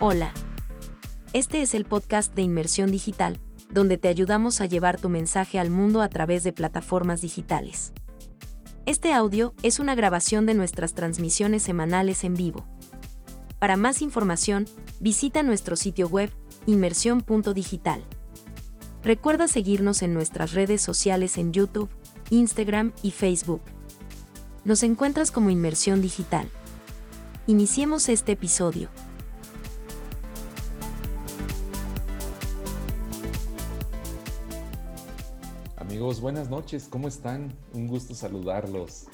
Hola. Este es el podcast de Inmersión Digital, donde te ayudamos a llevar tu mensaje al mundo a través de plataformas digitales. Este audio es una grabación de nuestras transmisiones semanales en vivo. Para más información, visita nuestro sitio web, inmersión.digital. Recuerda seguirnos en nuestras redes sociales en YouTube, Instagram y Facebook. Nos encuentras como Inmersión Digital. Iniciemos este episodio. Buenas noches, ¿cómo están? Un gusto saludarlos.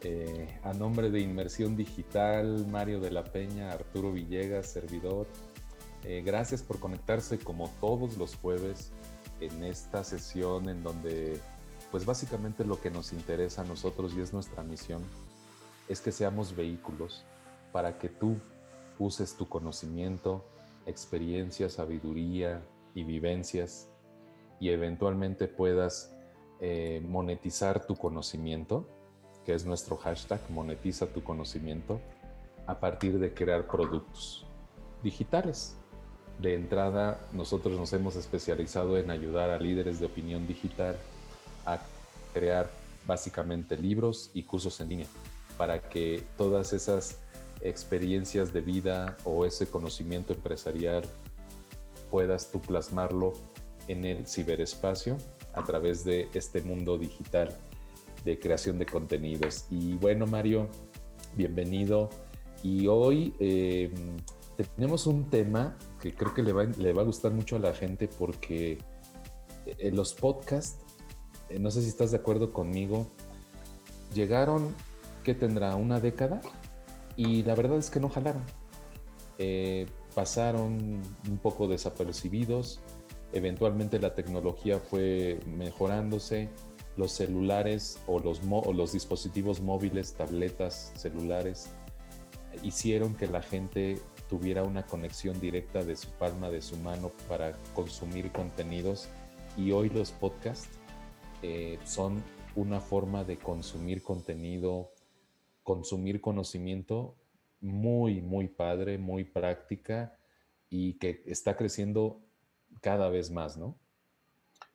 Eh, a nombre de Inmersión Digital, Mario de la Peña, Arturo Villegas, servidor. Eh, gracias por conectarse como todos los jueves en esta sesión en donde, pues básicamente lo que nos interesa a nosotros y es nuestra misión, es que seamos vehículos para que tú uses tu conocimiento, experiencia, sabiduría y vivencias y eventualmente puedas eh, monetizar tu conocimiento, que es nuestro hashtag, monetiza tu conocimiento, a partir de crear productos digitales. De entrada, nosotros nos hemos especializado en ayudar a líderes de opinión digital a crear básicamente libros y cursos en línea para que todas esas experiencias de vida o ese conocimiento empresarial puedas tú plasmarlo en el ciberespacio a través de este mundo digital de creación de contenidos. Y bueno, Mario, bienvenido. Y hoy em, tenemos un tema que creo que le va, le va, a gustar mucho a la gente porque en los podcasts, eh, no sé si estás de acuerdo conmigo, llegaron, ¿qué tendrá? ¿Una década? Y la verdad es que no jalaron. Eh, pasaron un poco desapercibidos Eventualmente la tecnología fue mejorándose, los celulares o los, dispositivos móviles, tabletas, celulares, hicieron que la gente tuviera una conexión directa de su palma, de su mano para consumir contenidos. Y hoy los podcasts eh, son una forma de consumir contenido, consumir conocimiento muy, muy padre, muy práctica y que está creciendo cada vez más, ¿no?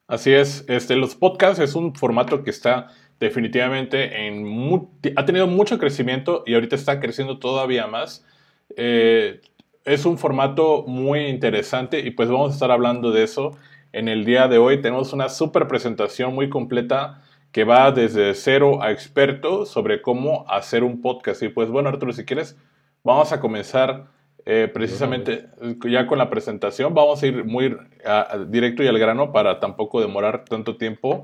Así es, este, los podcasts es un formato que está definitivamente en... ha tenido mucho crecimiento y ahorita está creciendo todavía más. Eh, es un formato muy interesante y pues vamos a estar hablando de eso en el día de hoy. Tenemos una super presentación muy completa que va desde cero a experto sobre cómo hacer un podcast. Y pues bueno, Arturo, si quieres, vamos a comenzar eh, precisamente ya con la presentación. Vamos a ir muy directo y al grano para tampoco demorar tanto tiempo.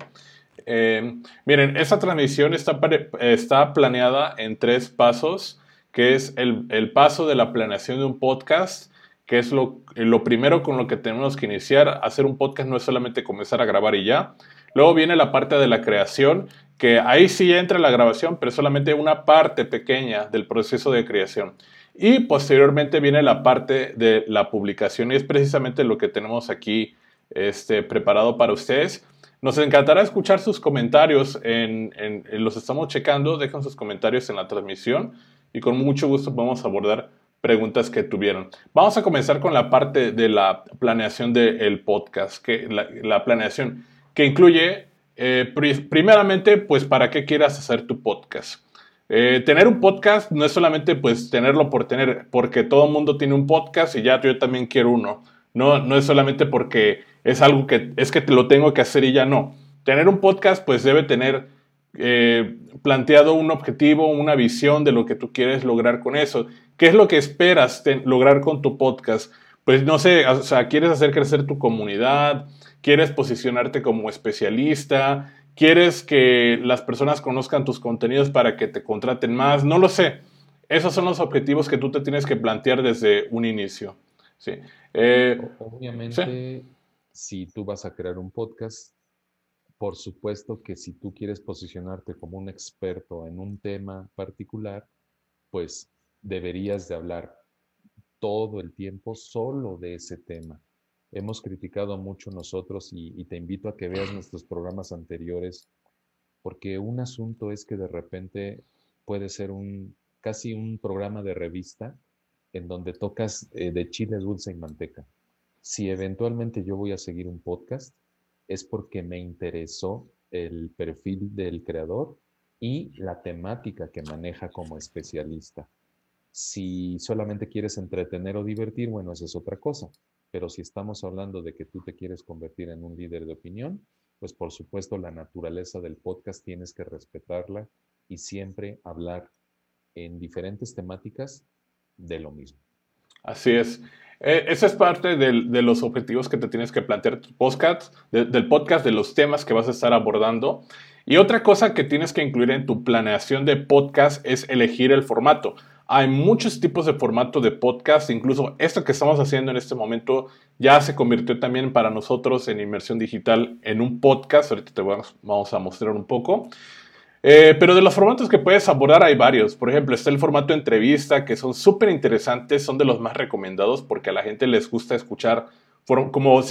Eh, miren, esta transmisión está, está planeada en tres pasos, que es el, el, paso de la planeación de un podcast, que es lo, lo primero con lo que tenemos que iniciar. Hacer un podcast no es solamente comenzar a grabar y ya. Luego viene la parte de la creación, que ahí sí entra la grabación, pero solamente una parte pequeña del proceso de creación. Y posteriormente viene la parte de la publicación y es precisamente lo que tenemos aquí este, preparado para ustedes. Nos encantará escuchar sus comentarios, en, los estamos checando, dejan sus comentarios en la transmisión y con mucho gusto a abordar preguntas que tuvieron. Vamos a comenzar con la parte de la planeación del podcast, que la, planeación que incluye, eh, primeramente, pues para qué quieras hacer tu podcast. Eh, tener un podcast no es solamente pues tenerlo por tener, porque todo el mundo tiene un podcast y ya yo también quiero uno. No, no es solamente porque es algo que es que te lo tengo que hacer y ya no. Tener un podcast pues debe tener eh, planteado un objetivo, una visión de lo que tú quieres lograr con eso. ¿Qué es lo que esperas lograr con tu podcast? Pues no sé, o sea, quieres hacer crecer tu comunidad, quieres posicionarte como especialista, ¿Quieres que las personas conozcan tus contenidos para que te contraten más? No lo sé. Esos son los objetivos que tú te tienes que plantear desde un inicio. Sí. Eh, Obviamente, si tú vas a crear un podcast, por supuesto que si tú quieres posicionarte como un experto en un tema particular, pues deberías de hablar todo el tiempo solo de ese tema hemos criticado mucho nosotros y, te invito a que veas nuestros programas anteriores, porque un asunto es que de repente puede ser un casi un programa de revista en donde tocas eh, de chile dulce y manteca. Si eventualmente yo voy a seguir un podcast, es porque me interesó el perfil del creador y la temática que maneja como especialista. Si solamente quieres entretener o divertir, bueno, eso es otra cosa. Pero si estamos hablando de que tú te quieres convertir en un líder de opinión, pues por supuesto la naturaleza del podcast tienes que respetarla y siempre hablar en diferentes temáticas de lo mismo. Así es. Eh, esa es parte de los objetivos que te tienes que plantear tu podcast, del podcast, de los temas que vas a estar abordando. Y otra cosa que tienes que incluir en tu planeación de podcast es elegir el formato. Hay muchos tipos de formato de podcast, incluso esto que estamos haciendo en este momento ya se convirtió también para nosotros en inmersión digital en un podcast. Ahorita te vamos a mostrar un poco. Eh, pero de los formatos que puedes abordar hay varios. Por ejemplo, está el formato entrevista, que son súper interesantes, son de los más recomendados porque a la gente les gusta escuchar, como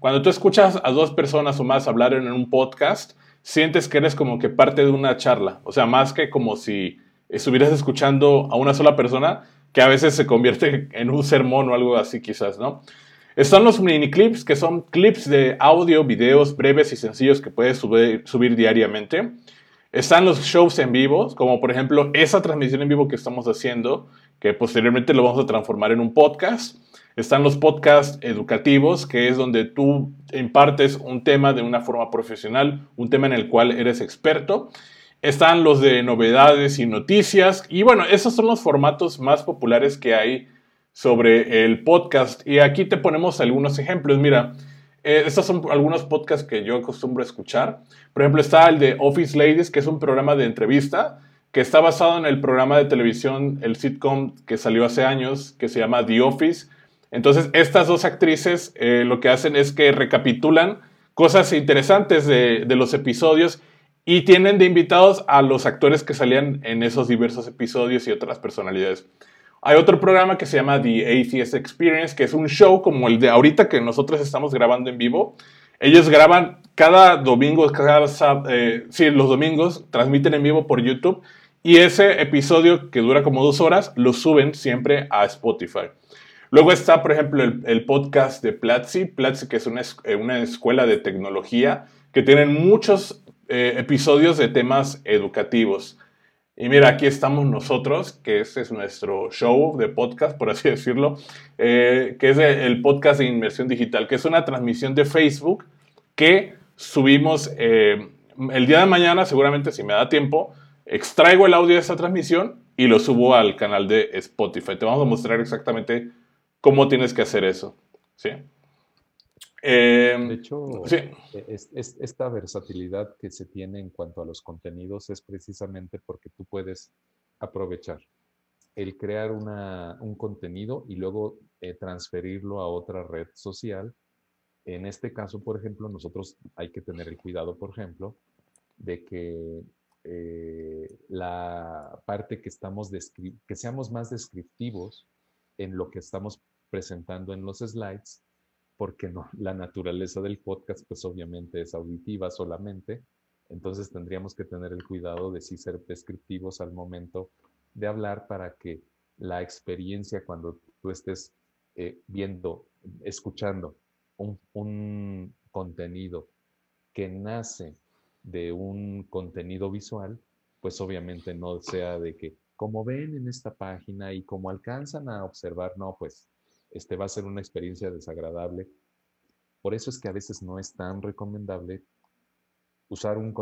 cuando tú escuchas a dos personas o más hablar en un podcast, sientes que eres como que parte de una charla. O sea, más que como si estuvieras escuchando a una sola persona, que a veces se convierte en un sermón o algo así quizás, ¿no? Están los mini clips, que son clips de audio, videos breves y sencillos que puedes subir diariamente. Están los shows en vivo, como por ejemplo esa transmisión en vivo que estamos haciendo, que posteriormente lo vamos a transformar en un podcast. Están los podcasts educativos, que es donde tú impartes un tema de una forma profesional, un tema en el cual eres experto. Están los de novedades y noticias. Y bueno, esos son los formatos más populares que hay sobre el podcast. Y aquí te ponemos algunos ejemplos. Mira, eh, estos son algunos podcasts que yo acostumbro escuchar. Por ejemplo, está el de Office Ladies, que es un programa de entrevista que está basado en el programa de televisión, el sitcom que salió hace años, que se llama The Office. Entonces, estas dos actrices eh, lo que hacen es que recapitulan cosas interesantes de los episodios y tienen de invitados a los actores que salían en esos diversos episodios y otras personalidades. Hay otro programa que se llama The ACS Experience, que es un show como el de ahorita que nosotros estamos grabando en vivo. Ellos graban cada domingo, cada eh, sí, los domingos, transmiten en vivo por YouTube y ese episodio que dura como dos horas lo suben siempre a Spotify. Luego está, por ejemplo, el, podcast de Platzi, Platzi que es una, eh, una, escuela de tecnología que tienen muchos eh, episodios de temas educativos. Y mira, aquí estamos nosotros, que este es nuestro show de podcast, por así decirlo, eh, que es el podcast de inmersión digital, que es una transmisión de Facebook que subimos eh, el día de mañana, seguramente si me da tiempo, extraigo el audio de esa transmisión y lo subo al canal de Spotify. Te vamos a mostrar exactamente cómo tienes que hacer eso. ¿sí? Em, de hecho, e, esta versatilidad que se tiene en cuanto a los contenidos es precisamente porque tú puedes aprovechar el crear un contenido y luego eh, transferirlo a otra red social. En este caso, por ejemplo, nosotros hay que tener el cuidado, por ejemplo, de que eh, la parte que estamos que seamos más descriptivos en lo que estamos presentando en los slides porque no, la naturaleza del podcast pues obviamente es auditiva solamente, entonces tendríamos que tener el cuidado de sí ser descriptivos al momento de hablar para que la experiencia cuando tú estés eh, viendo, escuchando un, un contenido que nace de un contenido visual, pues obviamente no sea de que como ven en esta página y como alcanzan a observar, no, pues este va a ser una experiencia desagradable. Por eso es que a veces no es tan recomendable usar un,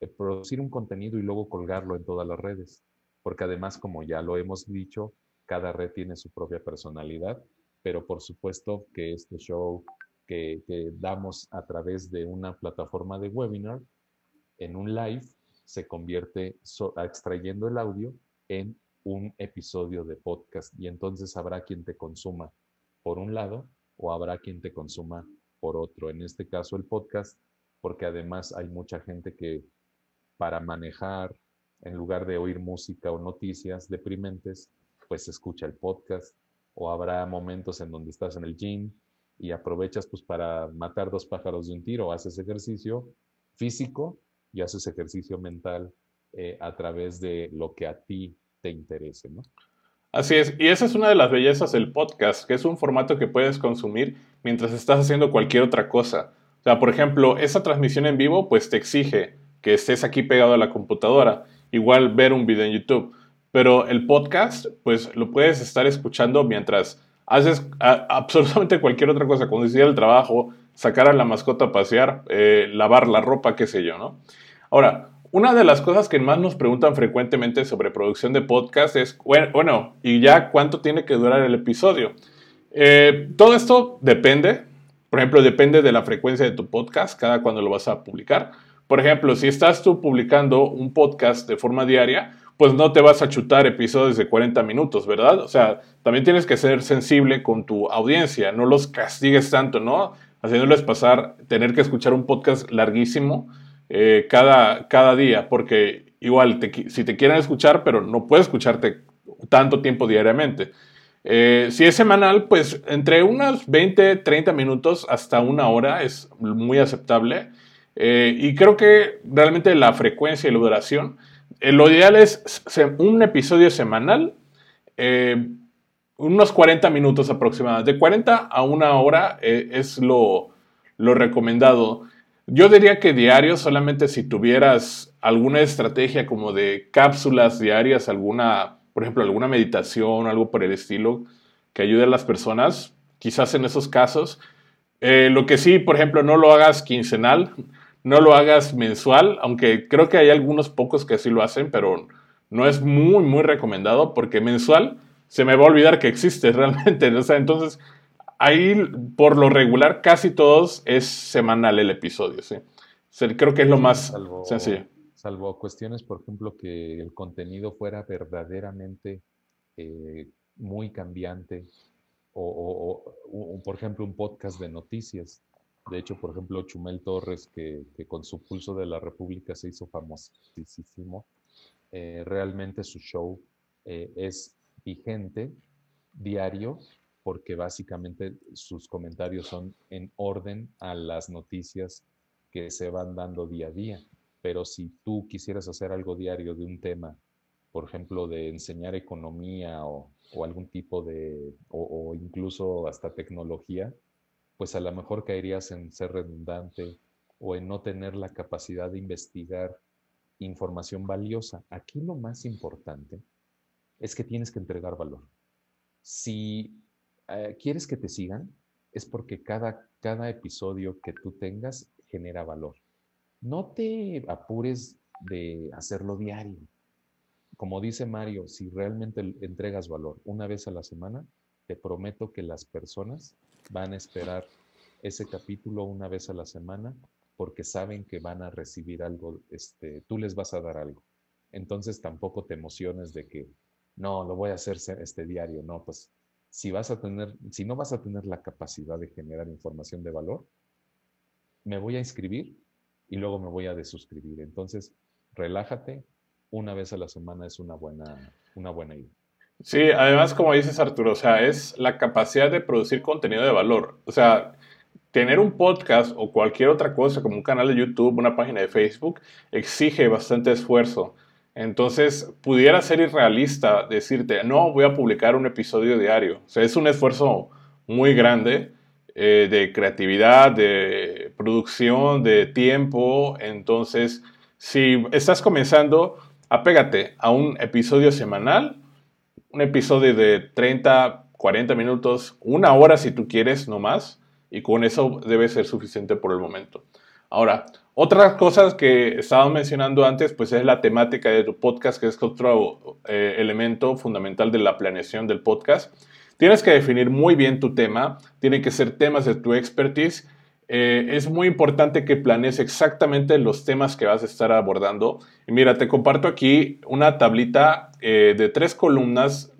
eh, producir un contenido y luego colgarlo en todas las redes, porque además, como ya lo hemos dicho, cada red tiene su propia personalidad, pero por supuesto que este show que, damos a través de una plataforma de webinar, en un live, se convierte extrayendo el audio en un episodio de podcast y entonces habrá quien te consuma por un lado o habrá quien te consuma por otro. En este caso el podcast, porque además hay mucha gente que para manejar, en lugar de oír música o noticias deprimentes, pues escucha el podcast. O habrá momentos en donde estás en el gym y aprovechas pues para matar dos pájaros de un tiro, haces ejercicio físico y haces ejercicio mental eh, a través de lo que a ti te interese, ¿no? Así es, y esa es una de las bellezas del podcast, que es un formato que puedes consumir mientras estás haciendo cualquier otra cosa. O sea, por ejemplo, esa transmisión en vivo pues te exige que estés aquí pegado a la computadora, igual ver un video en YouTube, pero el podcast pues lo puedes estar escuchando mientras haces absolutamente cualquier otra cosa, conducir el trabajo, sacar a la mascota a pasear, eh, lavar la ropa, qué sé yo, ¿no? Ahora, una de las cosas que más nos preguntan frecuentemente sobre producción de podcast es, bueno, ¿y ya cuánto tiene que durar el episodio? Eh, todo esto depende, por ejemplo, depende de la frecuencia de tu podcast, cada cuando lo vas a publicar. Por ejemplo, si estás tú publicando un podcast de forma diaria, pues no te vas a chutar episodios de 40 minutos, ¿verdad? O sea, también tienes que ser sensible con tu audiencia, no los castigues tanto, ¿no? Haciéndoles pasar, tener que escuchar un podcast larguísimo eh, cada, cada día, porque igual si te quieren escuchar, pero no puedes escucharte tanto tiempo diariamente. Eh, si es semanal, pues entre unos 20, 30 minutos hasta una hora es muy aceptable. Eh, y creo que realmente la frecuencia y la duración, lo ideal es un episodio semanal, unos 40 minutos aproximadamente. De 40 a una hora es lo, lo recomendado. Yo diría que diario, solamente si tuvieras alguna estrategia como de cápsulas diarias, alguna, por ejemplo, alguna meditación, algo por el estilo, que ayude a las personas, quizás en esos casos. Eh, lo que sí, por ejemplo, no lo hagas quincenal, no lo hagas mensual, aunque creo que hay algunos pocos que sí lo hacen, pero no es muy, muy recomendado porque mensual se me va a olvidar que existe realmente. O sea, entonces ahí por lo regular casi todos es semanal el episodio, ¿sí? creo que es lo más sencillo. Salvo cuestiones, por ejemplo, que el contenido fuera verdaderamente eh, muy cambiante o, por ejemplo, un podcast de noticias. De hecho, por ejemplo, Chumel Torres, que, con su pulso de la República se hizo famosísimo, eh, realmente su show eh, es vigente, diario, porque básicamente sus comentarios son en orden a las noticias que se van dando día a día. Pero si tú quisieras hacer algo diario de un tema, por ejemplo, de enseñar economía o, algún tipo de, o, incluso hasta tecnología, pues a lo mejor caerías en ser redundante o en no tener la capacidad de investigar información valiosa. Aquí lo más importante es que tienes que entregar valor. Si eh, quieres que te sigan, es porque cada, cada episodio que tú tengas genera valor. No te apures de hacerlo diario. Como dice Mario, si realmente entregas valor una vez a la semana, te prometo que las personas van a esperar ese capítulo una vez a la semana porque saben que van a recibir algo, este, tú les vas a dar algo. Entonces tampoco te emociones de que, no, lo voy a hacer este diario, no, pues si vas a tener, si no vas a tener la capacidad de generar información de valor, me voy a inscribir y luego me voy a desuscribir. Entonces, relájate, una vez a la semana es una buena, una buena idea. Sí, además, como dices Arturo, o sea, es la capacidad de producir contenido de valor. O sea, tener un podcast o cualquier otra cosa como un canal de YouTube, una página de Facebook, exige bastante esfuerzo. Entonces, pudiera ser irrealista decirte, no, voy a publicar un episodio diario. O es un esfuerzo muy grande eh, de creatividad, de producción, de tiempo. Entonces, si estás comenzando, apégate a un episodio semanal, un episodio de 30, 40 minutos, una hora si tú quieres, no más. Y con eso debe ser suficiente por el momento. Ahora, otras cosas que estábamos mencionando antes, pues es la temática de tu podcast, que es otro eh, elemento fundamental de la planeación del podcast. Tienes que definir muy bien tu tema, tienen que ser temas de tu expertise. Eh, es muy importante que planees exactamente los temas que vas a estar abordando. Y mira, te comparto aquí una tablita eh, de tres columnas.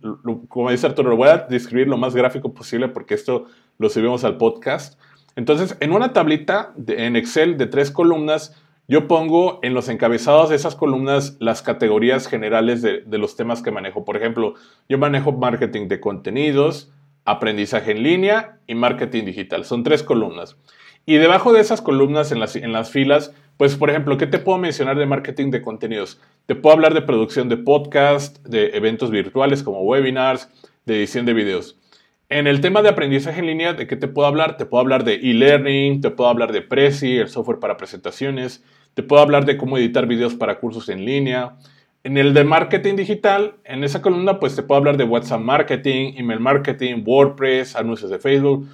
Como dice Arturo, lo voy a describir lo más gráfico posible porque esto lo subimos al podcast. Entonces, en una tablita en Excel de tres columnas, yo pongo en los encabezados de esas columnas las categorías generales de, los temas que manejo. Por ejemplo, yo manejo marketing de contenidos, aprendizaje en línea y marketing digital. Son tres columnas. Y debajo de esas columnas, en las, en las filas, pues por ejemplo, ¿qué te puedo mencionar de marketing de contenidos? te puedo hablar de producción de podcast, de eventos virtuales como webinars, de edición de videos. En el tema de aprendizaje en línea, ¿de qué te puedo hablar? Te puedo hablar de e-learning, te puedo hablar de Prezi, el software para presentaciones, te puedo hablar de cómo editar videos para cursos en línea. En el de marketing digital, en esa columna, pues te puedo hablar de WhatsApp marketing, email marketing, WordPress, anuncios de Facebook.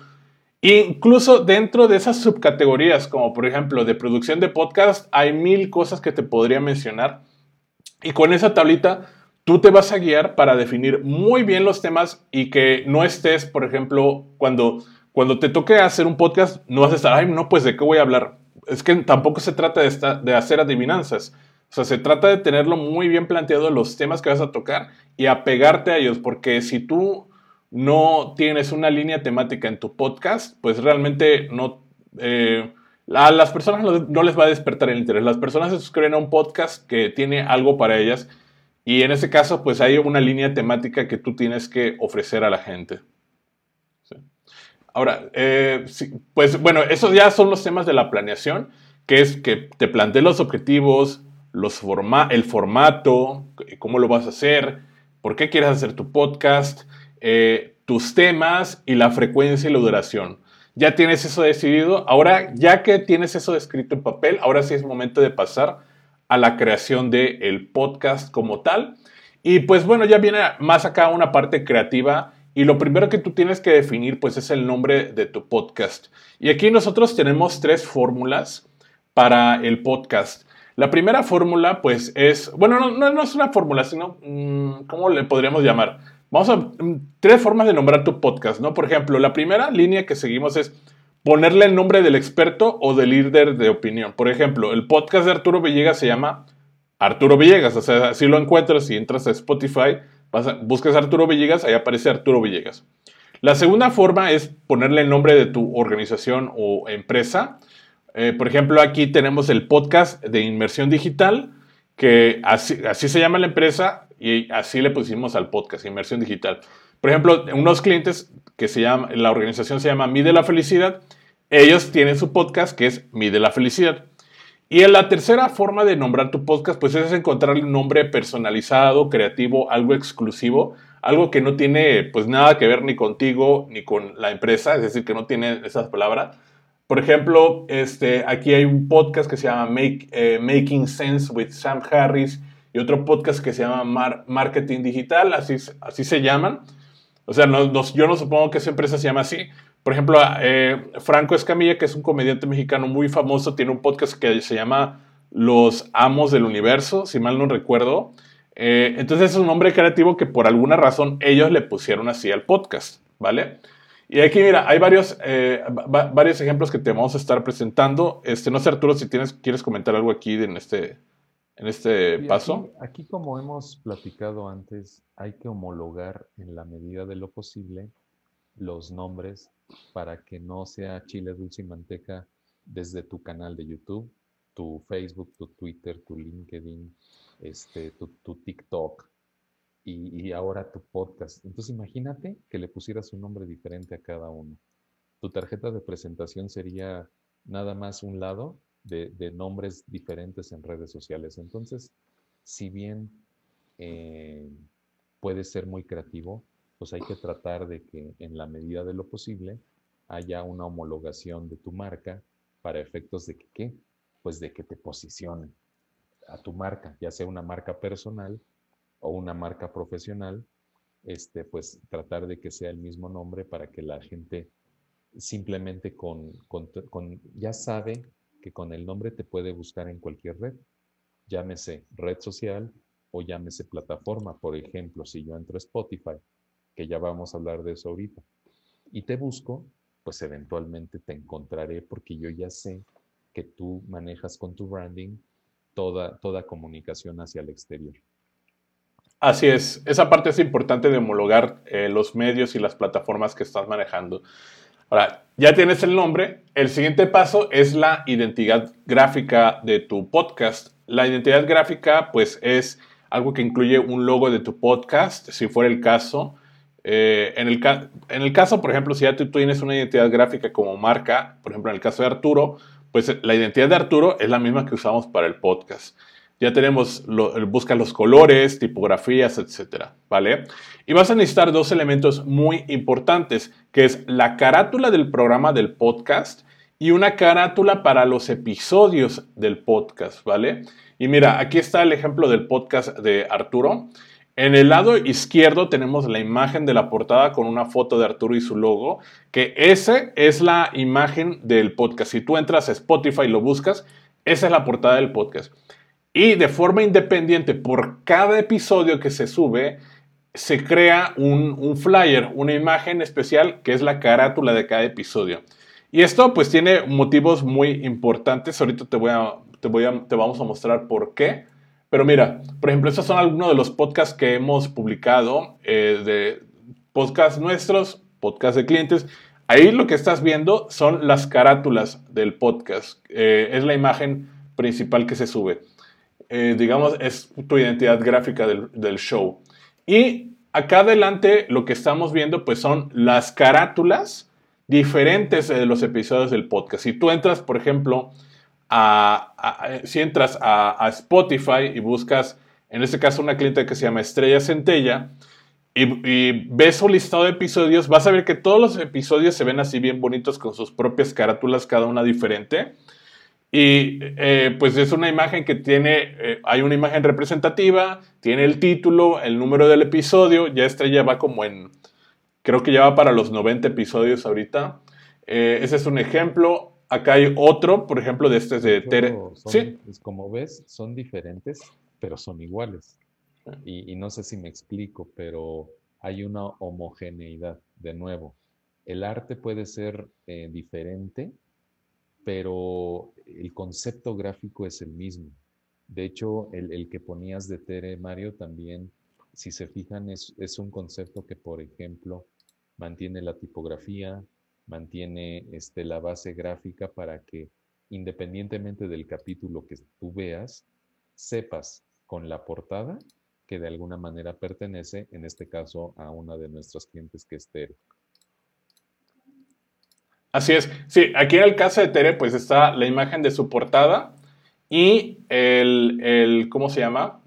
Incluso dentro de esas subcategorías, como por ejemplo de producción de podcast, hay mil cosas que te podría mencionar y con esa tablita tú te vas a guiar para definir muy bien los temas y que no estés, por ejemplo, cuando, cuando te toque hacer un podcast, no vas a estar, ay, no, pues de qué voy a hablar. Es que tampoco se trata de, hacer adivinanzas. O sea, se trata de tenerlo muy bien planteado los temas que vas a tocar y apegarte a ellos, porque si tú no tienes una línea temática en tu podcast, pues realmente no... Eh, a las personas no les va a despertar el interés. Las personas se suscriben a un podcast que tiene algo para ellas y en ese caso pues hay una línea temática que tú tienes que ofrecer a la gente. Ahora, eh, pues bueno, esos ya son los temas de la planeación, que es que te plantees los objetivos, los forma el formato, cómo lo vas a hacer, por qué quieres hacer tu podcast, eh, tus temas y la frecuencia y la duración ya tienes eso decidido. Ahora, ya que tienes eso escrito en papel, ahora sí es momento de pasar a la creación del el podcast como tal. Y pues bueno, ya viene más acá una parte creativa y lo primero que tú tienes que definir pues es el nombre de tu podcast. Y aquí nosotros tenemos tres fórmulas para el podcast. La primera fórmula pues es, bueno, no, no, es una fórmula, sino, mm, ¿cómo le podríamos llamar? Vamos a mm, tres formas de nombrar tu podcast, ¿no? Por ejemplo, la primera línea que seguimos es ponerle el nombre del experto o del líder de opinión. Por ejemplo, el podcast de Arturo Villegas se llama Arturo Villegas, o sea, si lo encuentras y entras a Spotify, buscas Arturo Villegas, ahí aparece Arturo Villegas. La segunda forma es ponerle el nombre de tu organización o empresa. Eh, por ejemplo, aquí tenemos el podcast de inmersión digital, que así, así se llama la empresa, y así le pusimos al podcast, Inmersión Digital. Por ejemplo, unos clientes que se llama, la organización se llama Mide la Felicidad, ellos tienen su podcast que es Mide la Felicidad. Y en la tercera forma de nombrar tu podcast, pues es encontrarle un nombre personalizado, creativo, algo exclusivo, algo que no tiene pues nada que ver ni contigo ni con la empresa, es decir, que no tiene esas palabras. Por ejemplo, este, aquí hay un podcast que se llama eh, Making Sense with Sam Harris y otro podcast que se llama Marketing Digital, así, así se llaman. O sea, no, yo no supongo que esa empresa se llama así. Por ejemplo, eh, Franco Escamilla, que es un comediante mexicano muy famoso, tiene un podcast que se llama Los Amos del Universo, si mal no recuerdo. Eh, entonces es un nombre creativo que por alguna razón ellos le pusieron así al podcast, ¿vale? Y aquí, mira, hay varios, eh, varios ejemplos que te vamos a estar presentando. Este, no sé, Arturo, si tienes, quieres comentar algo aquí en este, en este paso? Aquí, como hemos platicado antes, hay que homologar en la medida de lo posible los nombres para que no sea chile dulce y manteca desde tu canal de YouTube, tu Facebook, tu Twitter, tu LinkedIn, este, tu, TikTok y, y ahora tu podcast. Entonces imagínate que le pusieras un nombre diferente a cada uno. Tu tarjeta de presentación sería nada más un lado de, nombres diferentes en redes sociales. Entonces, si bien eh, puede ser muy creativo, pues hay que tratar de que en la medida de lo posible haya una homologación de tu marca para efectos de que, ¿qué? Pues de que te posicionen a tu marca, ya sea una marca personal o una marca profesional, este, pues tratar de que sea el mismo nombre para que la gente simplemente con, con ya sabe que con el nombre te puede buscar en cualquier red, llámese red social o llámese plataforma. Por ejemplo, si yo entro a Spotify, que ya vamos a hablar de eso ahorita, y te busco, pues eventualmente te encontraré porque yo ya sé que tú manejas con tu branding toda, toda comunicación hacia el exterior. Así es, esa parte es importante de homologar eh, los medios y las plataformas que estás manejando. Ahora, ya tienes el nombre. El siguiente paso es la identidad gráfica de tu podcast. La identidad gráfica, pues, es algo que incluye un logo de tu podcast, si fuera el caso. Eh, en, el caso, por ejemplo, si ya tú tienes una identidad gráfica como marca, por ejemplo, en el caso de Arturo, pues la identidad de Arturo es la misma que usamos para el podcast. ya tenemos, busca los colores, tipografías, etcétera, ¿vale? Y vas a necesitar dos elementos muy importantes, que es la carátula del programa del podcast y una carátula para los episodios del podcast, ¿vale? Y mira, aquí está el ejemplo del podcast de Arturo. En el lado izquierdo tenemos la imagen de la portada con una foto de Arturo y su logo, que esa es la imagen del podcast. Si tú entras a Spotify y lo buscas, esa es la portada del podcast. Y de forma independiente, por cada episodio que se sube, se crea un, flyer, una imagen especial que es la carátula de cada episodio. Y esto pues tiene motivos muy importantes. Ahorita te, voy a, te, voy a, te vamos a mostrar por qué. Pero mira, por ejemplo, estos son algunos de los podcasts que hemos publicado, eh, de podcasts nuestros, podcasts de clientes. Ahí lo que estás viendo son las carátulas del podcast. Eh, es la imagen principal que se sube. Eh, digamos, es tu identidad gráfica del, show. Y acá adelante lo que estamos viendo pues son las carátulas diferentes de los episodios del podcast. Si tú entras, por ejemplo, a, si entras a, Spotify y buscas, en este caso, una cliente que se llama Estrella Centella, y, ves su listado de episodios, vas a ver que todos los episodios se ven así bien bonitos con sus propias carátulas, cada una diferente. Y eh, pues es una imagen que tiene, eh, hay una imagen representativa, tiene el título, el número del episodio, ya ya va como en, creo que ya va para los 90 episodios ahorita. Eh, ese es un ejemplo. Acá hay otro, por ejemplo, de este de Tere. sí. Como ves, son diferentes, pero son iguales. Y, y no sé si me explico, pero hay una homogeneidad, de nuevo. El arte puede ser diferente, pero el concepto gráfico es el mismo. De hecho, el, que ponías de Tere, Mario, también, si se fijan, es, un concepto que, por ejemplo, mantiene la tipografía, mantiene este, la base gráfica para que, independientemente del capítulo que tú veas, sepas con la portada que de alguna manera pertenece, en este caso, a una de nuestras clientes que es Tere. Así es. Sí, aquí en el caso de Tere, pues está la imagen de su portada y el, ¿cómo se llama?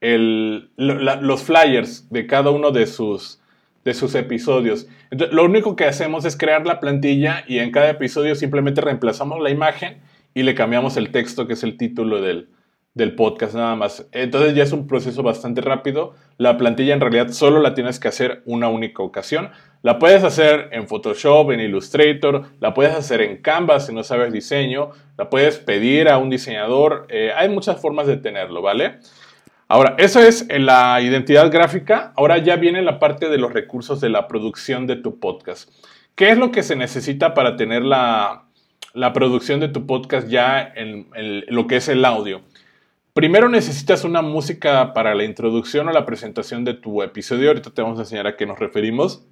El, los flyers de cada uno de sus, de sus episodios. Lo único que hacemos es crear la plantilla y en cada episodio simplemente reemplazamos la imagen y le cambiamos el texto, que es el título del, del podcast nada más. Entonces ya es un proceso bastante rápido. La plantilla en realidad solo la tienes que hacer una única ocasión. La puedes hacer en Photoshop, en Illustrator, la puedes hacer en Canva si no sabes diseño, la puedes pedir a un diseñador. Eh, hay muchas formas de tenerlo, ¿vale? Ahora, eso es la identidad gráfica. Ahora ya viene la parte de los recursos de la producción de tu podcast. ¿Qué es lo que se necesita para tener la, producción de tu podcast ya en lo que es el audio? Primero necesitas una música para la introducción o la presentación de tu episodio. Ahorita te vamos a enseñar a qué nos referimos.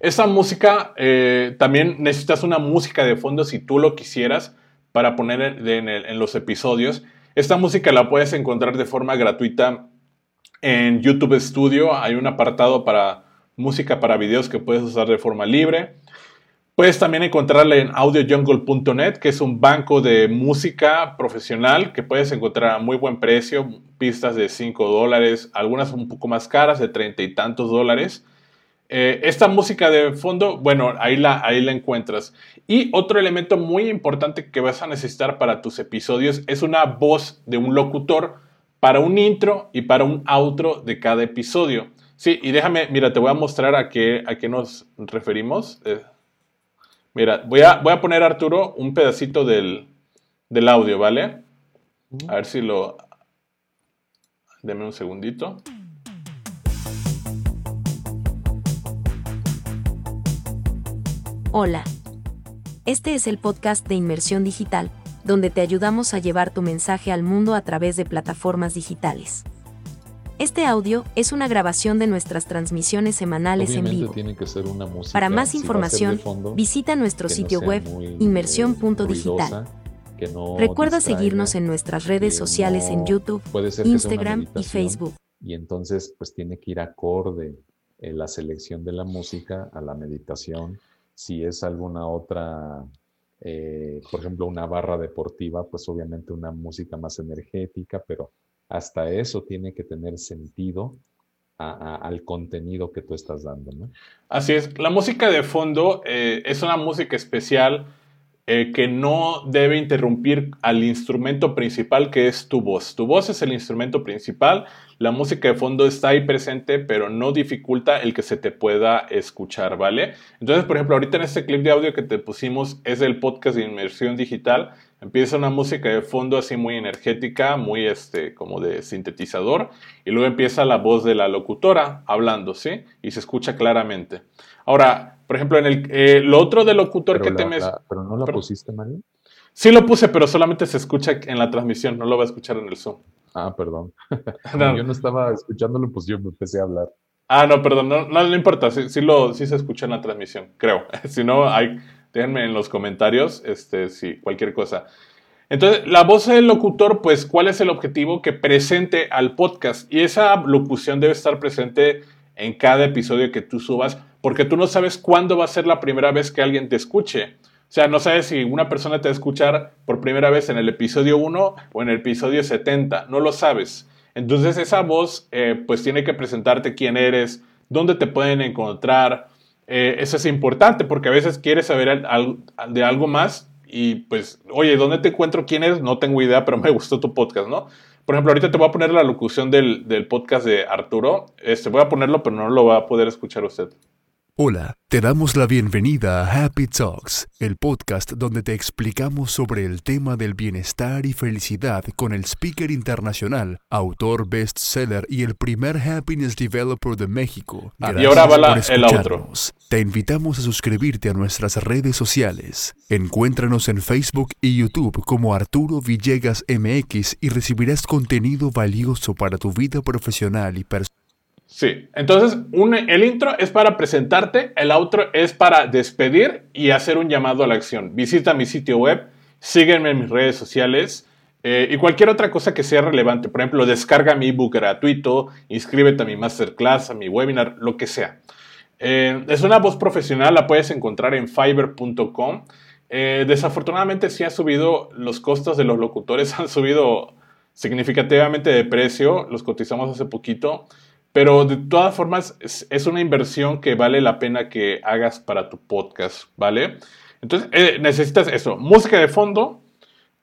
Esa música, eh, también necesitas una música de fondo si tú lo quisieras para poner en, los episodios. Esta música la puedes encontrar de forma gratuita en YouTube Studio. Hay un apartado para música para videos que puedes usar de forma libre. Puedes también encontrarla en audiojungle.net, que es un banco de música profesional que puedes encontrar a muy buen precio, pistas de 5 dólares, algunas un poco más caras, de 30 y tantos dólares. Eh, esta música de fondo, bueno, ahí la, ahí la encuentras. Y otro elemento muy importante que vas a necesitar para tus episodios es una voz de un locutor para un intro y para un outro de cada episodio. Sí, y déjame, mira, te voy a mostrar a qué, a qué nos referimos. Eh, Mira, voy a, voy a poner, Arturo, un pedacito del, audio, ¿vale? A ver si lo... Deme un segundito. Hola. Este es el podcast de Inmersión Digital, donde te ayudamos a llevar tu mensaje al mundo a través de plataformas digitales. Este audio es una grabación de nuestras transmisiones semanales en vivo. Para más información, visita nuestro sitio web inmersión.digital. Recuerda seguirnos en nuestras redes sociales en YouTube, Instagram y Facebook. Y entonces, pues tiene que ir acorde en la selección de la música a la meditación. Si es alguna otra eh, por ejemplo, una barra deportiva, pues obviamente una música más energética, pero hasta eso tiene que tener sentido al contenido que tú estás dando, ¿no? Así es, la música de fondo eh, es una música especial eh, que no debe interrumpir al instrumento principal que es tu voz. Tu voz es el instrumento principal, la música de fondo está ahí presente, pero no dificulta el que se te pueda escuchar, ¿vale? Entonces, por ejemplo, ahorita en este clip de audio que te pusimos es el podcast de inmersión digital. Empieza una música de fondo así muy energética, muy este, como de sintetizador, y luego empieza la voz de la locutora hablando, ¿sí? Y se escucha claramente. Ahora, por ejemplo, en el eh, lo otro del locutor que te me... pero no la pusiste, Mario. Sí lo puse, pero solamente se escucha en la transmisión, no lo va a escuchar en el Zoom. Ah, perdón. Yo no estaba escuchándolo, pues yo me empecé a hablar. Ah, no, perdón, no, no, importa, sí, lo, sí se escucha en la transmisión, creo. si no, hay, déjenme en los comentarios, este, si cualquier cosa. Entonces, la voz del locutor, pues, ¿cuál es el objetivo? Que presente al podcast. Y esa locución debe estar presente en cada episodio que tú subas, porque tú no sabes cuándo va a ser la primera vez que alguien te escuche. O sea, no sabes si una persona te va a escuchar por primera vez en el episodio 1 o en el episodio 70, no lo sabes. Entonces esa voz eh, pues tiene que presentarte quién eres, dónde te pueden encontrar. Eh, eso es importante porque a veces quieres saber de algo más y pues, oye, ¿dónde te encuentro quién eres? No tengo idea, pero me gustó tu podcast, ¿no? Por ejemplo, ahorita te voy a poner la locución del, del podcast de Arturo. Este, voy a ponerlo, pero no lo va a poder escuchar usted. Hola, te damos la bienvenida a Happy Talks, el podcast donde te explicamos sobre el tema del bienestar y felicidad con el speaker internacional, autor bestseller y el primer happiness developer de México. y ahora va el otro. Te invitamos a suscribirte a nuestras redes sociales. Encuéntranos en Facebook y YouTube como Arturo Villegas MX y recibirás contenido valioso para tu vida profesional y personal. Sí, entonces el intro es para presentarte, el outro es para despedir y hacer un llamado a la acción. Visita mi sitio web, sígueme en mis redes sociales eh, y cualquier otra cosa que sea relevante. Por ejemplo, descarga mi ebook gratuito, inscríbete a mi masterclass, a mi webinar, lo que sea. Eh, es una voz profesional, la puedes encontrar en fiverr.com. Eh, desafortunadamente sí ha subido, los costos de los locutores han subido significativamente de precio, los cotizamos hace poquito. Pero de todas formas, es, una inversión que vale la pena que hagas para tu podcast, ¿vale? Entonces, eh, necesitas eso, música de fondo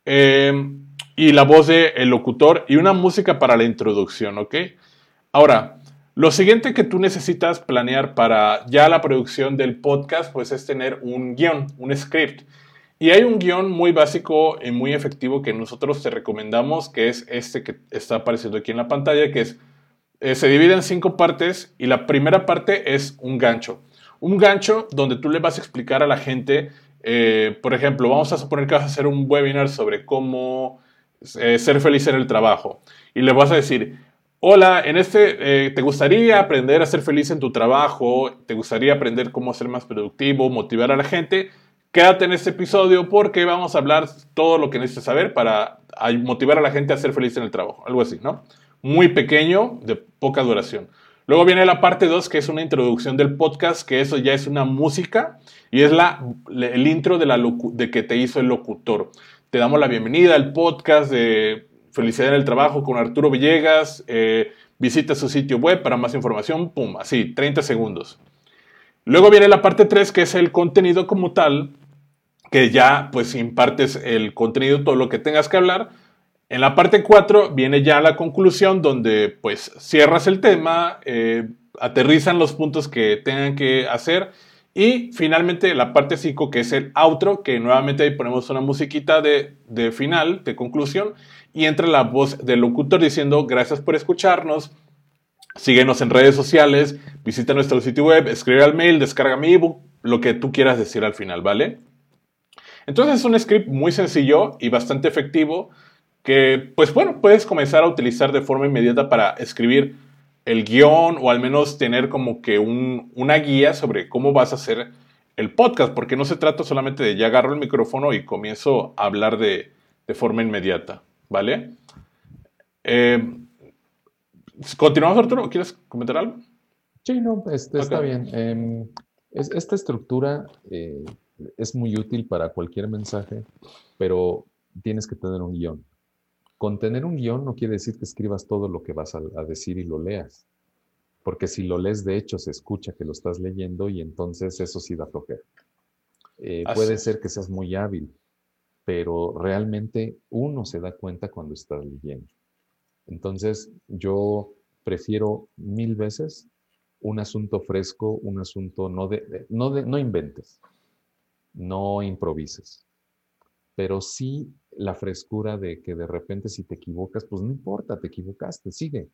em, y la voz del locutor y una música para la introducción, ¿ok? Ahora, lo siguiente que tú necesitas planear para ya la producción del podcast, pues es tener un guion, un script. Y hay un guion muy básico y muy efectivo que nosotros te recomendamos, que es este que está apareciendo aquí en la pantalla, que es eh, se divide en cinco partes y la primera parte es un gancho. Un gancho donde tú le vas a explicar a la gente, eh, por ejemplo, vamos a suponer que vas a hacer un webinar sobre cómo eh, ser feliz en el trabajo. Y le vas a decir, hola, en este, ¿te gustaría aprender a ser feliz en tu trabajo? ¿Te gustaría aprender cómo ser más productivo, motivar a la gente? Quédate en este episodio porque vamos a hablar todo lo que necesitas saber para motivar a la gente a ser feliz en el trabajo. Algo así, ¿no? Muy pequeño, de poca duración. Luego viene la parte 2, que es una introducción del podcast, que eso ya es una música y es la, el intro de, la de que te hizo el locutor. Te damos la bienvenida al podcast de Felicidad en el Trabajo con Arturo Villegas. Eh, visita su sitio web para más información. Pum, así, 30 segundos. Luego viene la parte 3, que es el contenido como tal, que ya pues impartes el contenido, todo lo que tengas que hablar en la parte 4 viene ya la conclusión donde pues cierras el tema, eh, aterrizan los puntos que tengan que hacer y finalmente la parte 5 que es el outro, que nuevamente ahí ponemos una musiquita de, de final, de conclusión y entra la voz del locutor diciendo gracias por escucharnos, síguenos en redes sociales, visita nuestro sitio web, escribe al mail, descarga mi ebook, lo que tú quieras decir al final, ¿vale? Entonces es un script muy sencillo y bastante efectivo que, pues bueno, puedes comenzar a utilizar de forma inmediata para escribir el guion o al menos tener como que una guía sobre cómo vas a hacer el podcast, porque no se trata solamente de ya agarro el micrófono y comienzo a hablar de, forma inmediata, ¿vale? Eh, ¿Continuamos, Arturo? ¿Quieres comentar algo? Sí, no, este, está bien. Em, esta estructura, eh, es muy útil para cualquier mensaje, pero tienes que tener un guion. Con tener un guion no quiere decir que escribas todo lo que vas a, decir y lo leas, porque si lo lees de hecho se escucha que lo estás leyendo y entonces eso sí da flojera. Eh, puede ser que seas muy hábil, pero realmente uno se da cuenta cuando estás leyendo. Entonces yo prefiero mil veces un asunto fresco, un asunto no de, no de, no inventes, no improvises, pero sí la frescura de que de repente si te equivocas, pues no importa, te equivocaste, sigue.